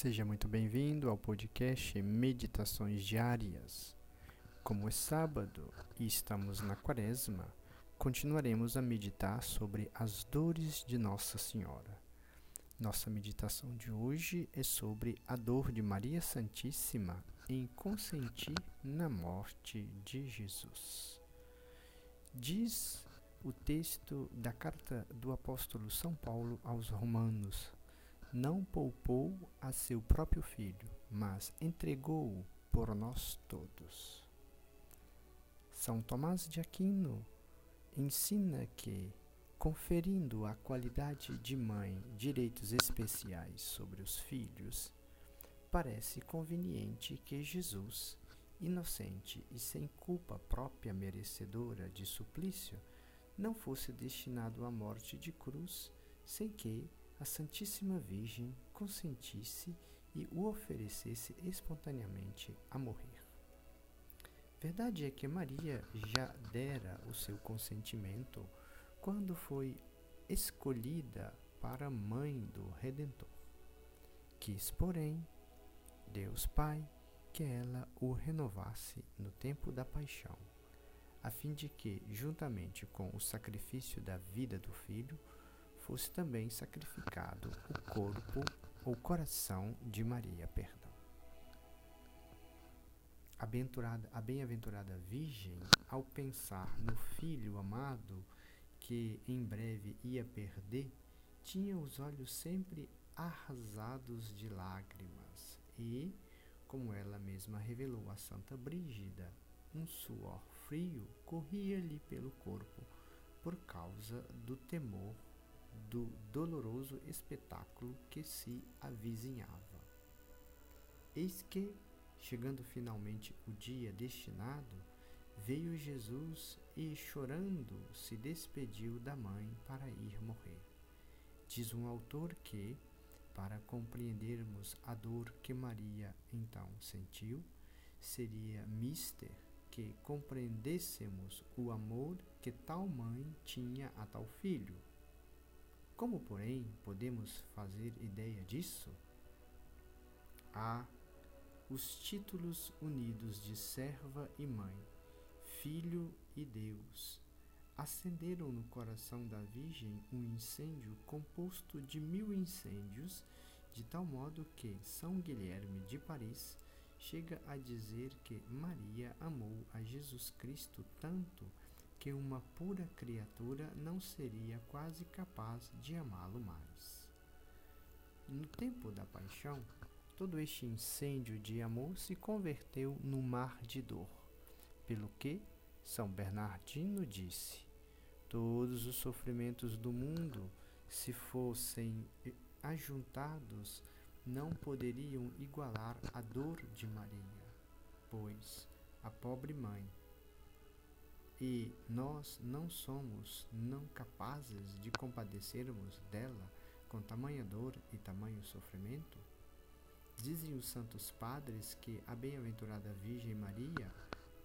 Seja muito bem-vindo ao podcast Meditações Diárias. Como é sábado e estamos na quaresma, continuaremos a meditar sobre as dores de Nossa Senhora. Nossa meditação de hoje é sobre a dor de Maria Santíssima em consentir na morte de Jesus. Diz o texto da carta do apóstolo São Paulo aos Romanos, não poupou a seu próprio filho, mas entregou-o por nós todos. São Tomás de Aquino ensina que, conferindo a qualidade de mãe direitos especiais sobre os filhos, parece conveniente que Jesus, inocente e sem culpa própria merecedora de suplício, não fosse destinado à morte de cruz, sem que a Santíssima Virgem consentisse e o oferecesse espontaneamente a morrer. Verdade é que Maria já dera o seu consentimento quando foi escolhida para mãe do Redentor. Quis, porém, Deus Pai que ela o renovasse no tempo da paixão, a fim de que, juntamente com o sacrifício da vida do filho, fosse também sacrificado o corpo ou coração de Maria, perdão. A bem-aventurada, Virgem, ao pensar no filho amado que em breve ia perder, tinha os olhos sempre arrasados de lágrimas e, como ela mesma revelou a Santa Brígida, um suor frio corria-lhe pelo corpo por causa do temor do doloroso espetáculo que se avizinhava. Eis que, chegando finalmente o dia destinado, veio Jesus e, chorando, se despediu da mãe para ir morrer. Diz um autor que, para compreendermos a dor que Maria então sentiu, seria mister que compreendêssemos o amor que tal mãe tinha a tal filho como, porém, podemos fazer ideia disso? Há os títulos unidos de serva e mãe, filho e Deus, acenderam no coração da Virgem um incêndio composto de mil incêndios, de tal modo que São Guilherme de Paris chega a dizer que Maria amou a Jesus Cristo tanto uma pura criatura não seria quase capaz de amá-lo mais. No tempo da paixão, todo este incêndio de amor se converteu num mar de dor, pelo que São Bernardino disse: Todos os sofrimentos do mundo, se fossem ajuntados, não poderiam igualar a dor de Maria, pois a pobre mãe e nós não somos não capazes de compadecermos dela com tamanha dor e tamanho sofrimento? Dizem os santos padres que a bem-aventurada Virgem Maria,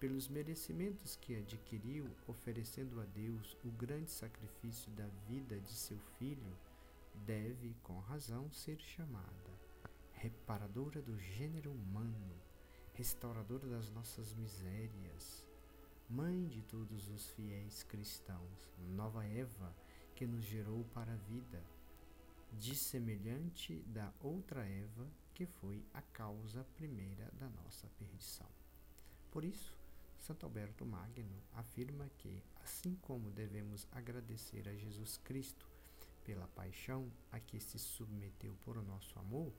pelos merecimentos que adquiriu, oferecendo a Deus o grande sacrifício da vida de seu filho, deve, com razão, ser chamada reparadora do gênero humano, restauradora das nossas misérias, Mãe de todos os fiéis cristãos, nova Eva que nos gerou para a vida, dissemelhante da outra Eva que foi a causa primeira da nossa perdição. Por isso, Santo Alberto Magno afirma que, assim como devemos agradecer a Jesus Cristo pela paixão a que se submeteu por nosso amor,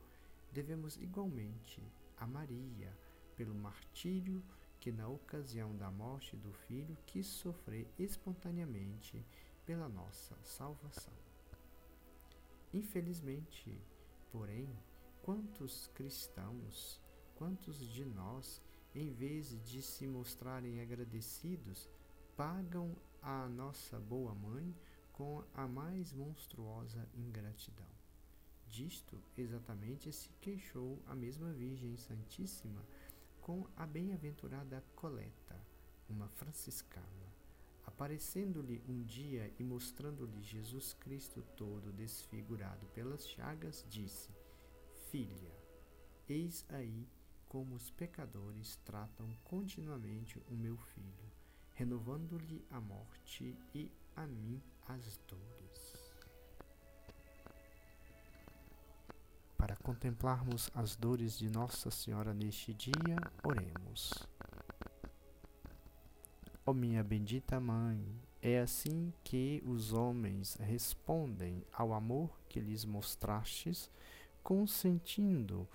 devemos igualmente a Maria pelo martírio que na ocasião da morte do filho quis sofrer espontaneamente pela nossa salvação. Infelizmente, porém, quantos cristãos, quantos de nós, em vez de se mostrarem agradecidos, pagam a nossa boa mãe com a mais monstruosa ingratidão. Disto exatamente se queixou a mesma Virgem Santíssima com a bem-aventurada Coleta, uma franciscana. Aparecendo-lhe um dia e mostrando-lhe Jesus Cristo todo desfigurado pelas chagas, disse: Filha, Eis aí como os pecadores tratam continuamente o meu filho, renovando-lhe a morte e a mim as dores. Para contemplarmos as dores de Nossa Senhora neste dia, oremos. Ó oh, minha bendita Mãe, é assim que os homens respondem ao amor que lhes mostrastes, consentindo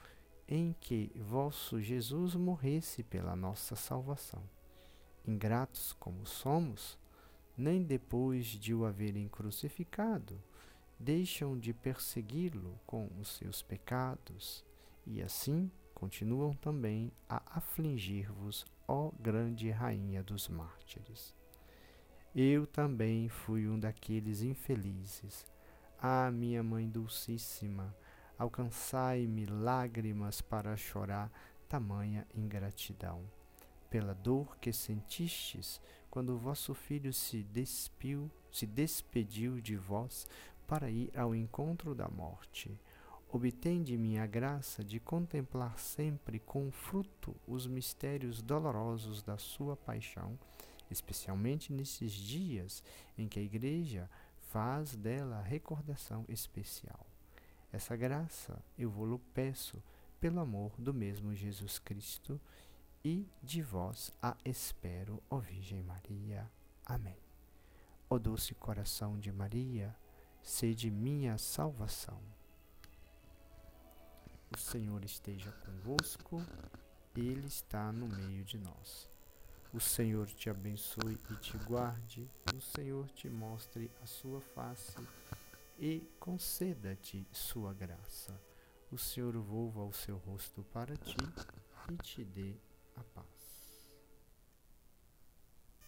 em que vosso Jesus morresse pela nossa salvação. Ingratos como somos, nem depois de o haverem crucificado, deixam de persegui-lo com os seus pecados, e assim continuam também a afligir-vos, ó grande Rainha dos Mártires. Eu também fui um daqueles infelizes. Ah, minha Mãe Dulcíssima, alcançai-me lágrimas para chorar tamanha ingratidão. Pela dor que sentistes quando vosso filho se despiu, se despediu de vós para ir ao encontro da morte. Obtende minha graça de contemplar sempre com fruto os mistérios dolorosos da sua paixão, especialmente nesses dias em que a Igreja faz dela recordação especial. Essa graça eu vou-lo peço pelo amor do mesmo Jesus Cristo e de vós a espero, ó Virgem Maria. Amém. Ó doce coração de Maria, sede minha salvação. O Senhor esteja convosco, Ele está no meio de nós. O Senhor te abençoe e te guarde, o Senhor te mostre a sua face e conceda-te sua graça. O Senhor volva o seu rosto para ti e te dê a paz.